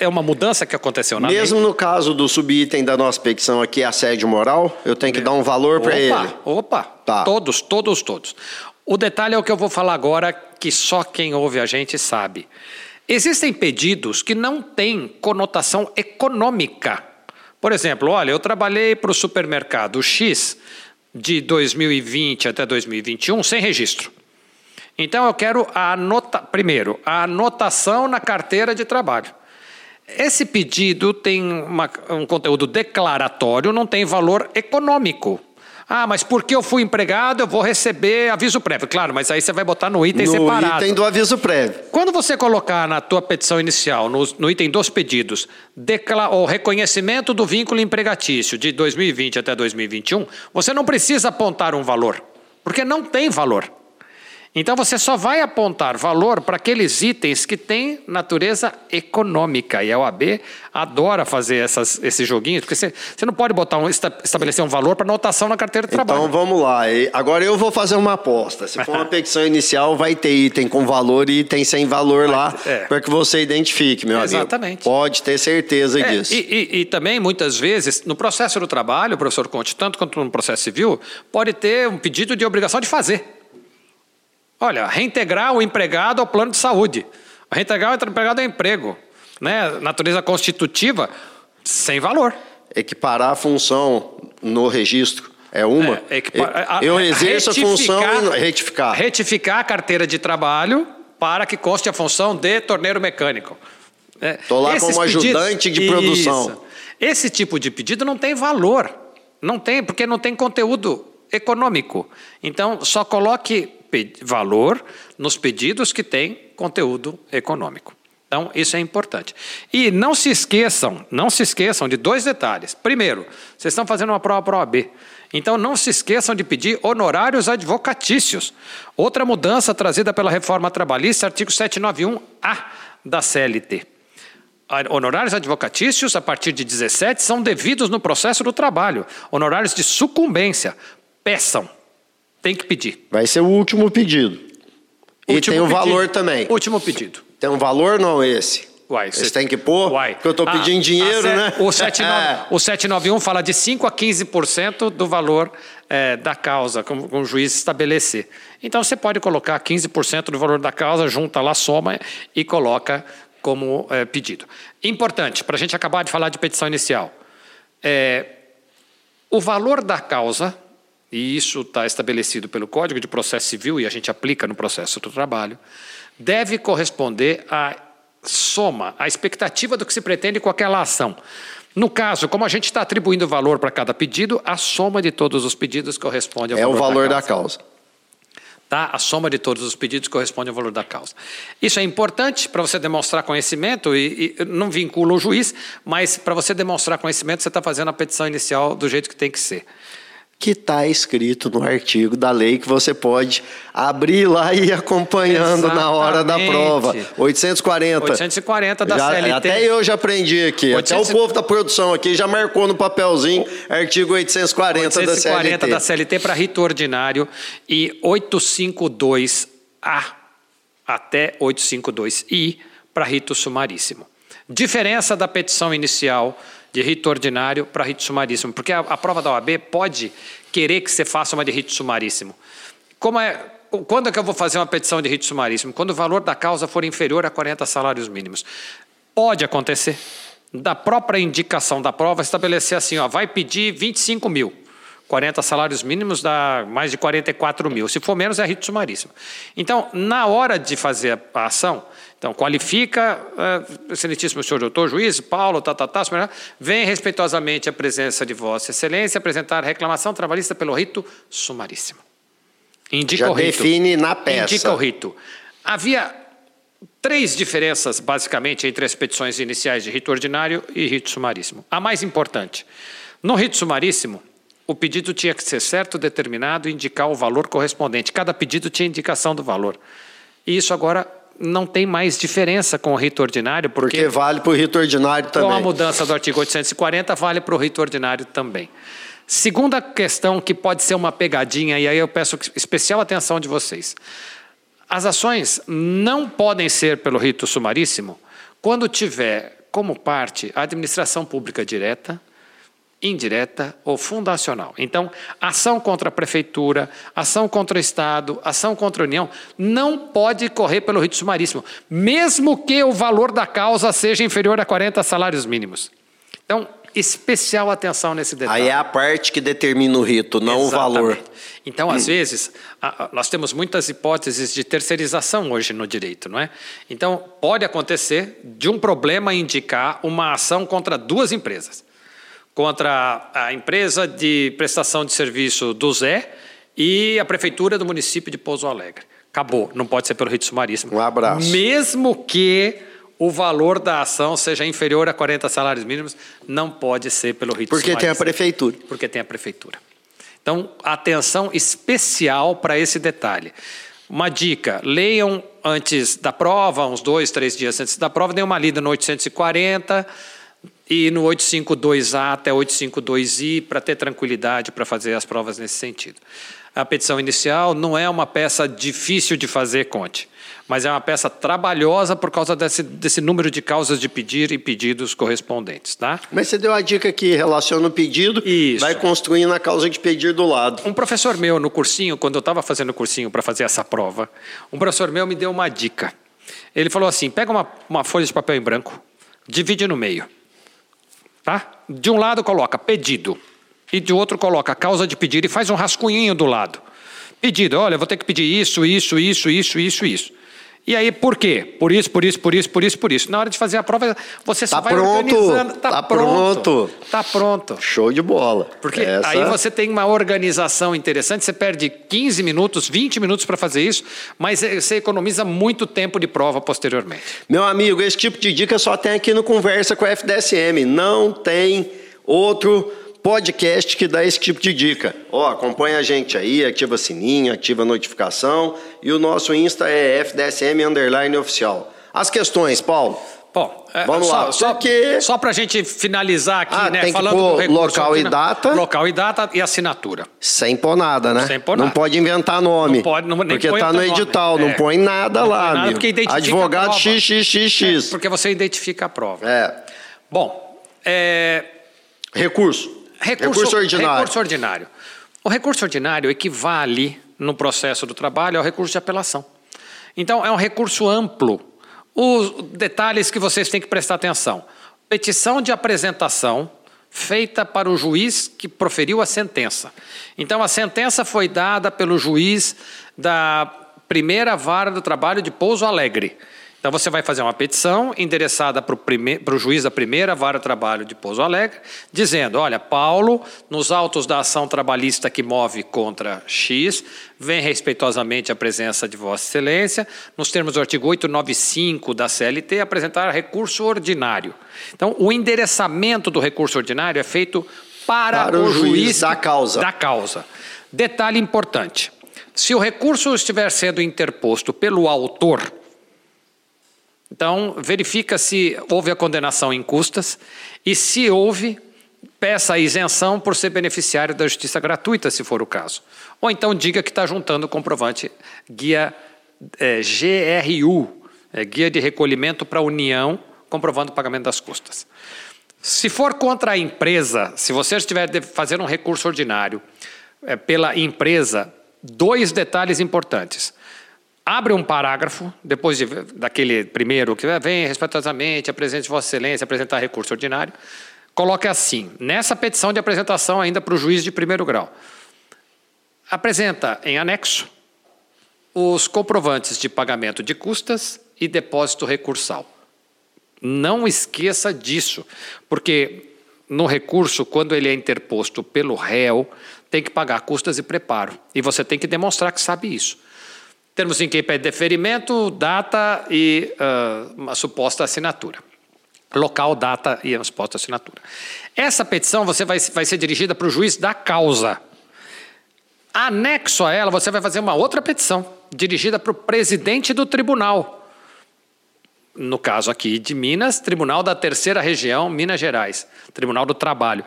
é uma mudança que aconteceu na Mesmo no caso do subitem da nossa petição aqui, assédio moral, eu tenho que dar um valor para ele. Opa, opa. Tá. Todos, todos, todos. O detalhe é o que eu vou falar agora, que só quem ouve a gente sabe. Existem pedidos que não têm conotação econômica. Por exemplo, olha, eu trabalhei para o supermercado X de 2020 até 2021 sem registro. Então eu quero a anota, primeiro, a anotação na carteira de trabalho. Esse pedido tem uma- um conteúdo declaratório, não tem valor econômico. Ah, mas porque eu fui empregado, eu vou receber aviso prévio. Claro, mas aí você vai botar no item no separado. item do aviso prévio. Quando você colocar na tua petição inicial, no, no item dos pedidos, o reconhecimento do vínculo empregatício de 2020 até 2021, você não precisa apontar um valor, porque não tem valor. Então você só vai apontar valor para aqueles itens que têm natureza econômica. E a OAB adora fazer essas, esses joguinhos, porque você, você não pode botar um, esta- estabelecer um valor para notação na carteira de trabalho. Então vamos lá. E Agora eu vou fazer uma aposta. Se for uma petição inicial, vai ter item com valor e item sem valor lá, é. para que você identifique, meu amigo. Exatamente. Pode ter certeza É, disso. e, e- e também, muitas vezes, no processo do trabalho, professor Conte, tanto quanto no processo civil, pode ter um pedido de obrigação de fazer. Olha, reintegrar o empregado ao plano de saúde, reintegrar o empregado ao emprego, né? natureza constitutiva, sem valor. Equiparar a função no registro é uma. É, equipa- a- eu exerço a função e retificar. Retificar a carteira de trabalho para que conste a função de torneiro mecânico. Tô lá como ajudante de produção. Isso. Esse tipo de pedido não tem valor. Não tem, porque não tem conteúdo econômico. Então, só coloque valor nos pedidos que têm conteúdo econômico. Então, isso é importante. E não se esqueçam, não se esqueçam de dois detalhes. Primeiro, vocês estão fazendo uma prova para a OAB. Então, não se esqueçam de pedir honorários advocatícios. Outra mudança trazida pela reforma trabalhista, artigo 791-A da CLT. Honorários advocatícios, a partir de 17, são devidos no processo do trabalho. Honorários de sucumbência. Peçam. Tem que pedir. Vai ser o último pedido. E Último tem o valor também. Último pedido. Tem um valor não esse? Uai, Vocês cê- têm que pôr? Uai. Porque eu estou Ah, pedindo dinheiro, a se- né? O, 79, o 791 fala de 5% a 15% do valor eh, da causa, como, como o juiz estabelecer. Então, você pode colocar 15% do valor da causa, junta lá, soma e coloca como eh, pedido. Importante, para a gente acabar de falar de petição inicial. É, o valor da causa, e isso está estabelecido pelo Código de Processo Civil e a gente aplica no processo do trabalho, deve corresponder à soma, à expectativa do que se pretende com aquela ação. No caso, como a gente está atribuindo valor para cada pedido, a soma de todos os pedidos corresponde ao É o valor, valor da causa. causa. Tá? A soma de todos os pedidos corresponde ao valor da causa. Isso é importante para você demonstrar conhecimento e, e não vincula o juiz, mas para você demonstrar conhecimento, você está fazendo a petição inicial do jeito que tem que ser. Que está escrito no artigo da lei que você pode abrir lá e ir acompanhando na hora da Exatamente. prova. 840. 840 da Já- CLT. Até eu já aprendi aqui. 800 Até o povo da produção aqui já marcou no papelzinho artigo 840, 840 da da CLT. CLT para rito ordinário e 852A até 852I para rito sumaríssimo. Diferença da petição inicial de rito ordinário para rito sumaríssimo, porque a, a prova da OAB pode querer que você faça uma de rito sumaríssimo. Como é, quando é que eu vou fazer uma petição de rito sumaríssimo? Quando o valor da causa for inferior a 40 salários mínimos. Pode acontecer. Da própria indicação da prova, estabelecer assim, ó, vai pedir 25 mil. 40 salários mínimos dá mais de 44 mil. Se for menos, é rito sumaríssimo. Então, na hora de fazer a ação, então, qualifica, uh, excelentíssimo senhor doutor, juiz, Paulo, tá, tá, tá, vem respeitosamente a presença de Vossa Excelência apresentar reclamação trabalhista pelo rito sumaríssimo. Indica Já o rito. define na peça. Indica o rito. Havia três diferenças, basicamente, entre as petições iniciais de rito ordinário e rito sumaríssimo. A mais importante: no rito sumaríssimo, o pedido tinha que ser certo, determinado e indicar o valor correspondente. Cada pedido tinha indicação do valor. E isso agora não tem mais diferença com o rito ordinário, porque, Porque vale para o rito ordinário também. com a mudança do artigo 840, vale para o rito ordinário também. Segunda questão que pode ser uma pegadinha, e aí eu peço especial atenção de vocês. As ações não podem ser pelo rito sumaríssimo quando tiver como parte a administração pública direta, indireta ou fundacional. Então, ação contra a prefeitura, ação contra o Estado, ação contra a União, não pode correr pelo rito sumaríssimo, mesmo que o valor da causa seja inferior a 40 salários mínimos. Então, especial atenção nesse detalhe. Aí é a parte que determina o rito, não o valor. Exatamente. Então, às vezes, a- a- nós temos muitas hipóteses de terceirização hoje no direito, não é? Então, pode acontecer de um problema indicar uma ação contra duas empresas, contra a empresa de prestação de serviço do Zé e a prefeitura do município de Pouso Alegre. Acabou, não pode ser pelo rito sumaríssimo. Um abraço. Mesmo que o valor da ação seja inferior a 40 salários mínimos, não pode ser pelo rito Porque tem a sumaríssimo. prefeitura. Porque tem a prefeitura. Então, atenção especial para esse detalhe. Uma dica: leiam antes da prova, uns dois, três dias antes da prova, dêem uma lida no 840 e no 852A até 852I para ter tranquilidade para fazer as provas nesse sentido. A petição inicial não é uma peça difícil de fazer, Conte, mas é uma peça trabalhosa por causa desse, desse número de causas de pedir e pedidos correspondentes, tá? Mas você deu a dica que relaciona o pedido, Isso. vai construindo a causa de pedir do lado. Um professor meu no cursinho, quando eu estava fazendo o cursinho para fazer essa prova, um professor meu me deu uma dica. Ele falou assim: pega uma, uma folha de papel em branco, divide no meio. Tá? De um lado coloca pedido e de outro coloca causa de pedir e faz um rascunhinho do lado. Pedido, olha, vou ter que pedir isso, isso, isso, isso, isso, isso. E aí, por quê? Por isso, por isso, por isso, por isso, por isso. Na hora de fazer a prova, você só Tá vai pronto, organizando. tá pronto. Tá pronto. Show de bola. Porque Essa- aí você tem uma organização interessante, você perde 15 minutos, 20 minutos para fazer isso, mas eh, você economiza muito tempo de prova posteriormente. Meu amigo, esse tipo de dica só tem aqui no Conversa com a FDSM. Não tem outro podcast que dá esse tipo de dica. Ó, acompanha a gente aí, ativa sininho, ativa a notificação e o nosso Insta é FDSM underline oficial. As questões, Paulo. Bom, eh, Vamos só, lá, Só, porque- só para a gente finalizar aqui, Ah, né? tem que falando pôr do recurso local e data. Local e data e assinatura. Sem pôr nada, né? Sem pôr Não nada. pode inventar nome. Não pode, não- nem porque tá no edital, não É. põe nada Não lá, põe nada porque identifica Advogado prova. XXX. Porque você identifica a prova. É. Bom, é, Recurso. Recurso, ordinário. recurso ordinário. O recurso ordinário equivale, no processo do trabalho, ao recurso de apelação. Então, é um recurso amplo. Os detalhes que vocês têm que prestar atenção. Petição de apresentação feita para o juiz que proferiu a sentença. Então, a sentença foi dada pelo juiz da primeira vara do trabalho de Pouso Alegre. Então você vai fazer uma petição endereçada para o juiz da primeira vara de trabalho de Pouso Alegre, dizendo: olha, Paulo, nos autos da ação trabalhista que move contra X, vem respeitosamente a presença de Vossa Excelência, nos termos do artigo 895 da CLT, apresentar recurso ordinário. Então, o endereçamento do recurso ordinário é feito para, Para o juiz da causa. Da causa. Detalhe importante: se o recurso estiver sendo interposto pelo autor, então, verifica se houve a condenação em custas e, se houve, peça a isenção por ser beneficiário da justiça gratuita, se for o caso. Ou então diga que está juntando o comprovante guia eh, GRU, eh, Guia de Recolhimento para a União, comprovando o pagamento das custas. Se for contra a empresa, se você estiver fazer um recurso ordinário eh, pela empresa, dois detalhes importantes. Abre um parágrafo, depois de, daquele primeiro que vem respeitosamente, apresente Vossa Excelência, apresentar recurso ordinário. Coloque assim, nessa petição de apresentação ainda para o juiz de primeiro grau. Apresenta em anexo os comprovantes de pagamento de custas e depósito recursal. Não esqueça disso, porque no recurso, quando ele é interposto pelo réu, tem que pagar custas e preparo. E você tem que demonstrar que sabe isso. Termos em que pede deferimento, data e uh, uma suposta assinatura. Local, data e uma suposta assinatura. Essa petição você vai, vai ser dirigida para o juiz da causa. Anexo a ela, você vai fazer uma outra petição, dirigida para o presidente do tribunal. No caso aqui de Minas, Tribunal da Terceira Região, Minas Gerais, Tribunal do Trabalho.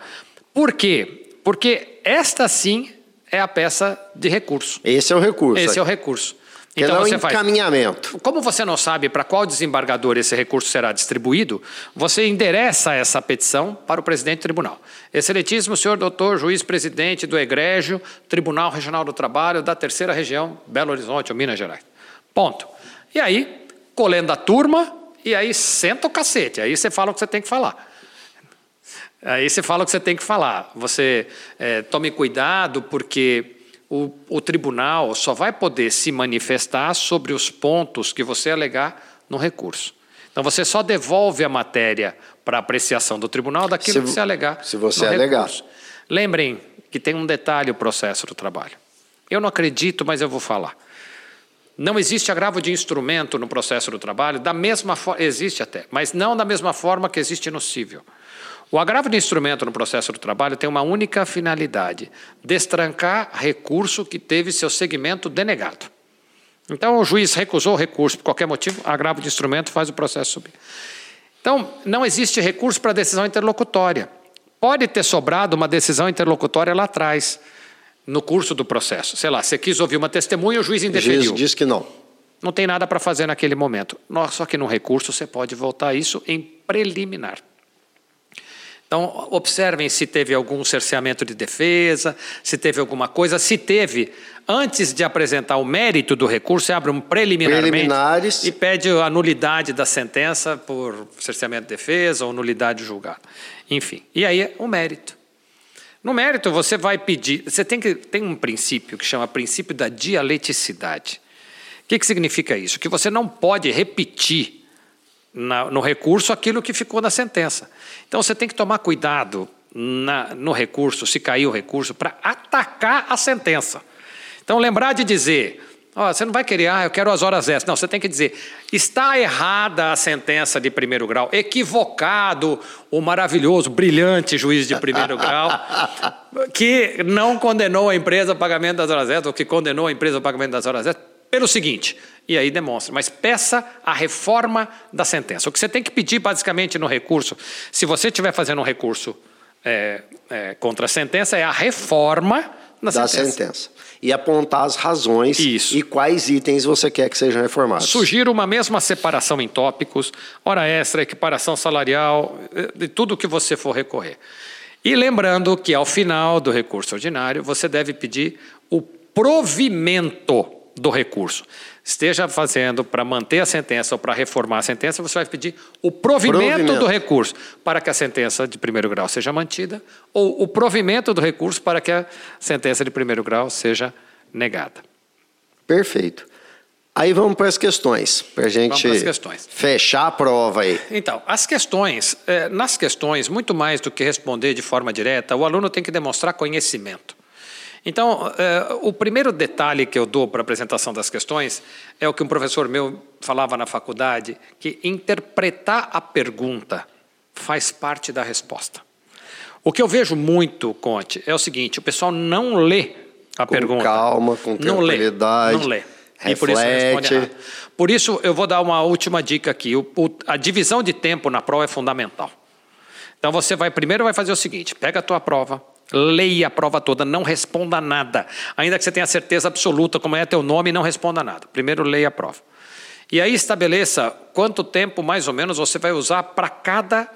Por quê? Porque esta sim é a peça de recurso. Esse é o recurso. Esse é o recurso. Que Então não você faz. encaminhamento. Como você não sabe para qual desembargador esse recurso será distribuído, você endereça essa petição para o presidente do tribunal. Excelentíssimo senhor doutor juiz presidente do Egrégio, Tribunal Regional do Trabalho da Terceira Região, Belo Horizonte ou Minas Gerais. Ponto. E aí, colendo a turma, e aí senta o cacete. Aí você fala o que você tem que falar. Aí você fala o que você tem que falar. Você é, tome cuidado, porque o, o, tribunal só vai poder se manifestar sobre os pontos que você alegar no recurso. Então você só devolve a matéria para apreciação do tribunal daquilo Se- que você alegar. se você alegar. recurso. Lembrem que tem um detalhe o processo do trabalho. Eu não acredito, mas eu vou falar. Não existe agravo de instrumento no processo do trabalho, da mesma forma, existe até, mas não da mesma forma que existe no civil. O agravo de instrumento no processo do trabalho tem uma única finalidade: destrancar recurso que teve seu segmento denegado. Então, o juiz recusou o recurso por qualquer motivo, agravo de instrumento faz o processo subir. Então, não existe recurso para decisão interlocutória. Pode ter sobrado uma decisão interlocutória lá atrás, no curso do processo. Sei lá, você quis ouvir uma testemunha, o juiz O indeferiu. juiz diz que não. Não tem nada para fazer naquele momento. Só que no recurso você pode voltar isso em preliminar. Então, observem se teve algum cerceamento de defesa, se teve alguma coisa. Se teve, antes de apresentar o mérito do recurso, você abre um preliminarmente Preliminares. e pede a nulidade da sentença por cerceamento de defesa ou nulidade julgada. Enfim, e aí o mérito. No mérito, você vai pedir. Você tem, que, tem um princípio que chama princípio da dialeticidade. O que, que significa isso? Que você não pode repetir na- no recurso aquilo que ficou na sentença. Então você tem que tomar cuidado na- no recurso, se cair o recurso, para atacar a sentença. Então lembrar de dizer. ó, você não vai querer, ah, eu quero as horas extras. Não, você tem que dizer, está errada a sentença de primeiro grau, equivocado o maravilhoso, brilhante juiz de primeiro grau, que não condenou a empresa ao pagamento das horas extras, ou que condenou a empresa ao pagamento das horas extras, pelo seguinte, e aí demonstra, mas peça a reforma da sentença. O que você tem que pedir, basicamente, no recurso, se você estiver fazendo um recurso é, é, contra a sentença, é a reforma da, Da sentença. sentença. E apontar as razões Isso. e quais itens você quer que sejam reformados. Sugiro uma mesma separação em tópicos, hora extra, equiparação salarial, eh, de tudo que você for recorrer. E lembrando que ao final do recurso ordinário, você deve pedir o provimento do recurso. Esteja fazendo para manter a sentença ou para reformar a sentença, você vai pedir o provimento, Provimento. do recurso para que a sentença de primeiro grau seja mantida ou o provimento do recurso para que a sentença de primeiro grau seja negada. Perfeito. Aí vamos para as questões, para a gente fechar a prova aí. Então, as questões, eh, nas questões, muito mais do que responder de forma direta, o aluno tem que demonstrar conhecimento. Então, eh, o primeiro detalhe que eu dou para a apresentação das questões é o que um professor meu falava na faculdade, que interpretar a pergunta faz parte da resposta. O que eu vejo muito, Conte, é o seguinte: o pessoal não lê a Com pergunta. calma, com não lê, tranquilidade, Não lê. E por isso responde reflete. errado. Por isso, eu vou dar uma última dica aqui. O- o- a divisão de tempo na prova é fundamental. Então você vai primeiro vai fazer o seguinte: pega a tua prova, leia a prova toda, não responda nada. Ainda que você tenha certeza absoluta como é teu nome, não responda nada. Primeiro leia a prova. E aí estabeleça quanto tempo mais ou menos você vai usar para cada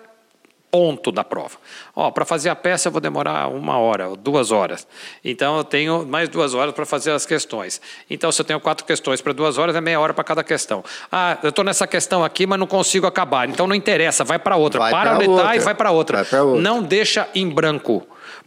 ponto da prova. Ó, para fazer a peça eu vou demorar uma hora ou duas horas. Então eu tenho mais duas horas para fazer as questões. Então se eu tenho quatro questões para duas horas é meia hora para cada questão. Ah, eu estou nessa questão aqui, mas não consigo acabar. Então não interessa, vai para outra. Vai para outra. e vai para outra. Não deixa em branco.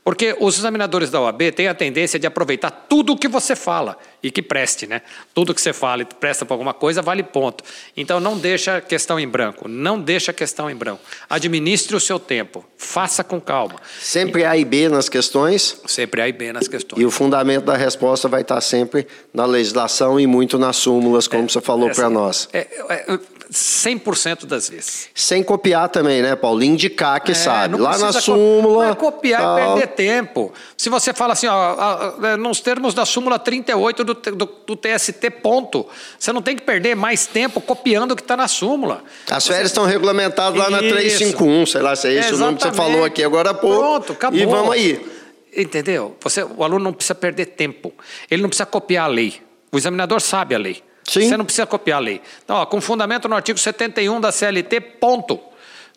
Porque os examinadores da OAB têm a tendência de aproveitar tudo o que você fala e que preste, né? Tudo que você fala e presta para alguma coisa vale ponto. Então não deixa a questão em branco, não deixa a questão em branco. Administre o seu tempo, faça com calma. Sempre A e B nas questões Sempre A e B nas questões. e o fundamento da resposta vai estar sempre na legislação e muito nas súmulas, como você falou É para assim, nós. É, é, 100% das vezes. Sem copiar também, né, Paulo? Indicar que É, sabe. Lá na súmula. Não é copiar tal. e perder tempo. Se você fala assim, ó, ó, nos termos da súmula 38 do, do, do TST, ponto. Você não tem que perder mais tempo copiando o que está na súmula. As férias estão regulamentadas lá na Isso. 351, sei lá se é esse o nome que você falou aqui agora há pouco. Pronto, acabou. E vamos aí. Entendeu? Você, o aluno não precisa perder tempo. Ele não precisa copiar a lei. O examinador sabe a lei. Sim. Você não precisa copiar a lei. Então, ó, com fundamento no artigo 71 da CLT, ponto.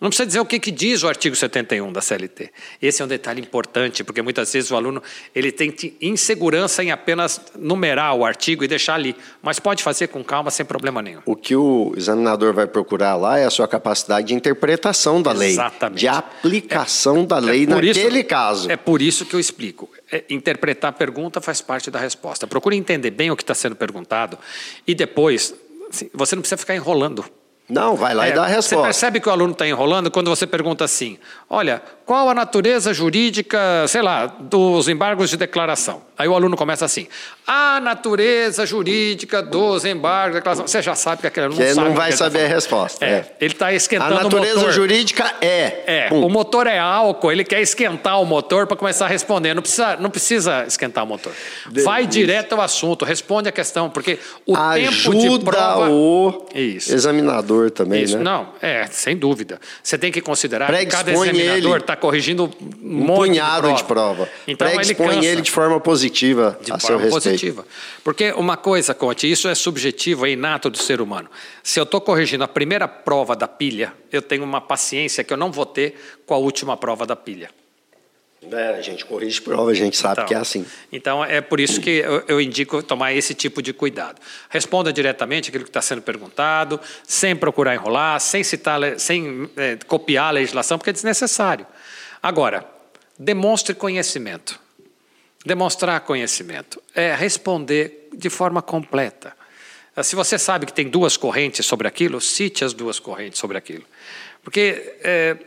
Não precisa dizer o que, que diz o artigo 71 da CLT. Esse é um detalhe importante, porque muitas vezes o aluno ele tem insegurança em apenas numerar o artigo e deixar ali. Mas pode fazer com calma, sem problema nenhum. O que o examinador vai procurar lá é a sua capacidade de interpretação da lei. Exatamente. De aplicação da lei por isso- naquele caso. É por isso que eu explico. É, interpretar a pergunta faz parte da resposta. Procure entender bem o que está sendo perguntado e depois, assim, você não precisa ficar enrolando Não, vai lá e dá a resposta. Você percebe que o aluno está enrolando quando você pergunta assim: olha, qual a natureza jurídica, sei lá, dos embargos de declaração? Aí o aluno começa assim: a natureza jurídica dos embargos de declaração. Você já sabe que aquele aluno que não sabe. não vai tá saber tá a resposta. É, é. Ele está esquentando o motor. A natureza jurídica é. É, Pum. o motor é álcool, ele quer esquentar o motor para começar a responder. Não precisa, não precisa esquentar o motor. Vai direto ao assunto, responde a questão, porque o Ajuda tempo de prova. O Isso. Examinador também, Isso, né? não, é, sem dúvida. Você tem que considerar que cada examinador está corrigindo um, um punhado de prova. De prova. Então ele expõe ele de forma positiva de a forma seu positiva. Porque uma coisa, Conte, isso é subjetivo, é inato do ser humano. Se eu estou corrigindo a primeira prova da pilha, eu tenho uma paciência que eu não vou ter com a última prova da pilha. É, a gente corrige prova, a gente sabe então, que é assim. Então, é por isso que eu, eu, indico tomar esse tipo de cuidado. Responda diretamente aquilo que está sendo perguntado, sem procurar enrolar, sem citar, sem é, copiar a legislação, porque é desnecessário. Agora, demonstre conhecimento. Demonstrar conhecimento é responder de forma completa. Se você sabe que tem duas correntes sobre aquilo, cite as duas correntes sobre aquilo. Porque é,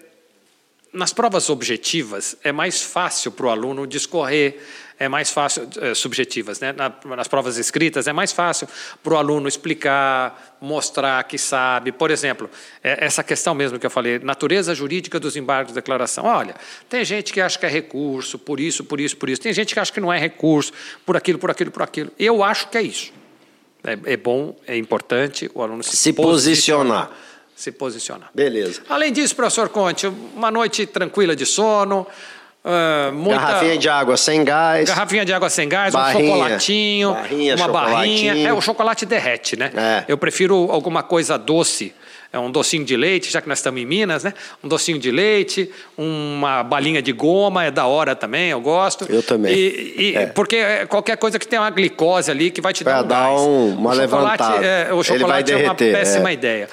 nas provas objetivas é mais fácil para o aluno discorrer, é mais fácil, é, subjetivas, né? Na, nas provas escritas é mais fácil para o aluno explicar, mostrar que sabe. Por exemplo, é, essa questão mesmo que eu falei, natureza jurídica dos embargos de declaração. Olha, tem gente que acha que é recurso, por isso, por isso, por isso. Tem gente que acha que não é recurso, por aquilo, por aquilo, por aquilo. Eu acho que é isso. É, é bom, é importante o aluno se, se posicionar. posicionar se posicionar. Beleza. Além disso, professor Conte, uma noite tranquila de sono. Uh, muita... Garrafinha de água sem gás. Garrafinha de água sem gás, barrinha, um chocolatinho, barrinha, uma barrinha. É, o chocolate derrete, né? É. Eu prefiro alguma coisa doce. É um docinho de leite, já que nós estamos em Minas, né? Um docinho de leite, uma balinha de goma, é da hora também, eu gosto. Eu também. E, e é. Porque é qualquer coisa que tem uma glicose ali que vai te pra dar um dar. Um, uma o levantada. É, o chocolate é uma péssima ideia.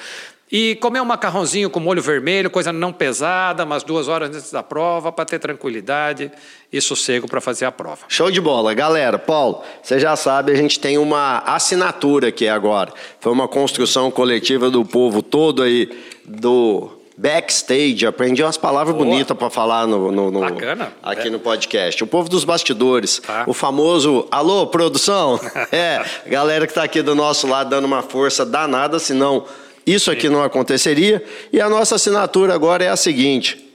E comer um macarrãozinho com molho vermelho, coisa não pesada, umas duas horas antes da prova, para ter tranquilidade e sossego para fazer a prova. Show de bola. Galera, Paulo, você já sabe, a gente tem uma assinatura aqui agora. Foi uma construção coletiva do povo todo aí, do backstage, aprendi umas palavras Boa. bonitas para falar no, no, no aqui é. no podcast. O povo dos bastidores, tá. o famoso alô, produção. é, galera que está aqui do nosso lado dando uma força danada, senão isso aqui não aconteceria. E a nossa assinatura agora é a seguinte: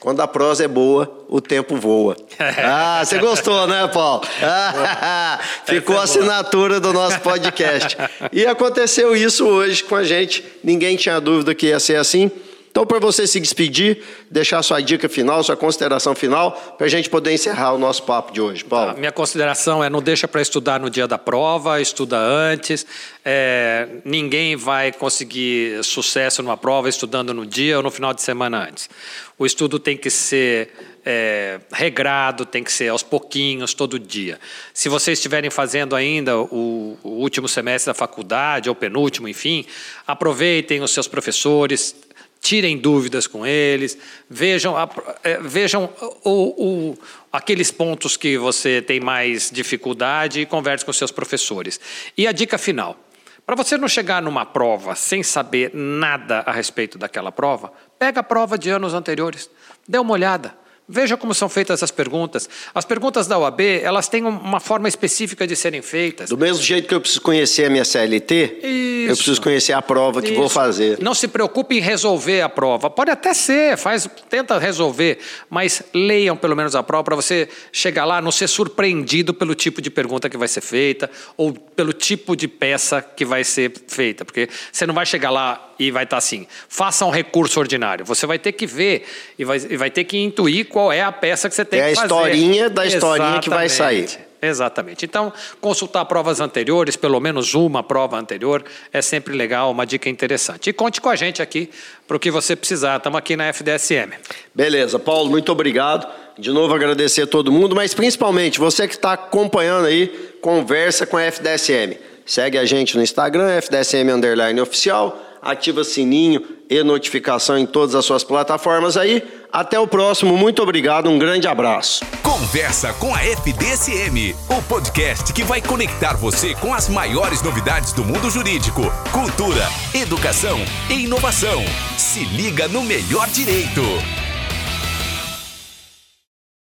quando a prosa é boa, o tempo voa. Ah, você gostou, né, Paulo? Ah, ficou a assinatura do nosso podcast. E aconteceu isso hoje com a gente. Ninguém tinha dúvida que ia ser assim. Então, para você se despedir, deixar sua dica final, sua consideração final, para a gente poder encerrar o nosso papo de hoje, Paulo. minha consideração é não deixa para estudar no dia da prova, estuda antes. É, ninguém vai conseguir sucesso numa prova estudando no dia ou no final de semana antes. O estudo tem que ser é, regrado, tem que ser aos pouquinhos, todo dia. Se vocês estiverem fazendo ainda o, o último semestre da faculdade, ou penúltimo, enfim, aproveitem os seus professores, tirem dúvidas com eles, vejam, é, vejam o, o, aqueles pontos que você tem mais dificuldade e converse com seus professores. E a dica final: para você não chegar numa prova sem saber nada a respeito daquela prova, pega a prova de anos anteriores, dê uma olhada. Veja como são feitas as perguntas. As perguntas da OAB, elas têm uma forma específica de serem feitas. Do mesmo jeito que eu preciso conhecer a minha CLT, Isso. eu preciso conhecer a prova que Isso. vou fazer. Não se preocupe em resolver a prova. Pode até ser, faz, tenta resolver, mas leiam pelo menos a prova para você chegar lá não ser surpreendido pelo tipo de pergunta que vai ser feita ou pelo tipo de peça que vai ser feita, porque você não vai chegar lá e vai estar assim, faça um recurso ordinário. Você vai ter que ver e vai, e vai ter que intuir qual é a peça que você tem é que fazer. É a historinha da historinha Exatamente. que vai sair. Exatamente. Então, consultar provas anteriores, pelo menos uma prova anterior, é sempre legal, uma dica interessante. E conte com a gente aqui para o que você precisar. Estamos aqui na FDSM. Beleza, Paulo, muito obrigado. De novo agradecer a todo mundo, mas principalmente você que está acompanhando aí, conversa com a FDSM. Segue a gente no Instagram, FDSM Underline Oficial ativa sininho e notificação em todas as suas plataformas aí. Até o próximo, muito obrigado, um grande abraço. Conversa com a FDSM, o podcast que vai conectar você com as maiores novidades do mundo jurídico, cultura, educação e inovação. Se liga no melhor direito.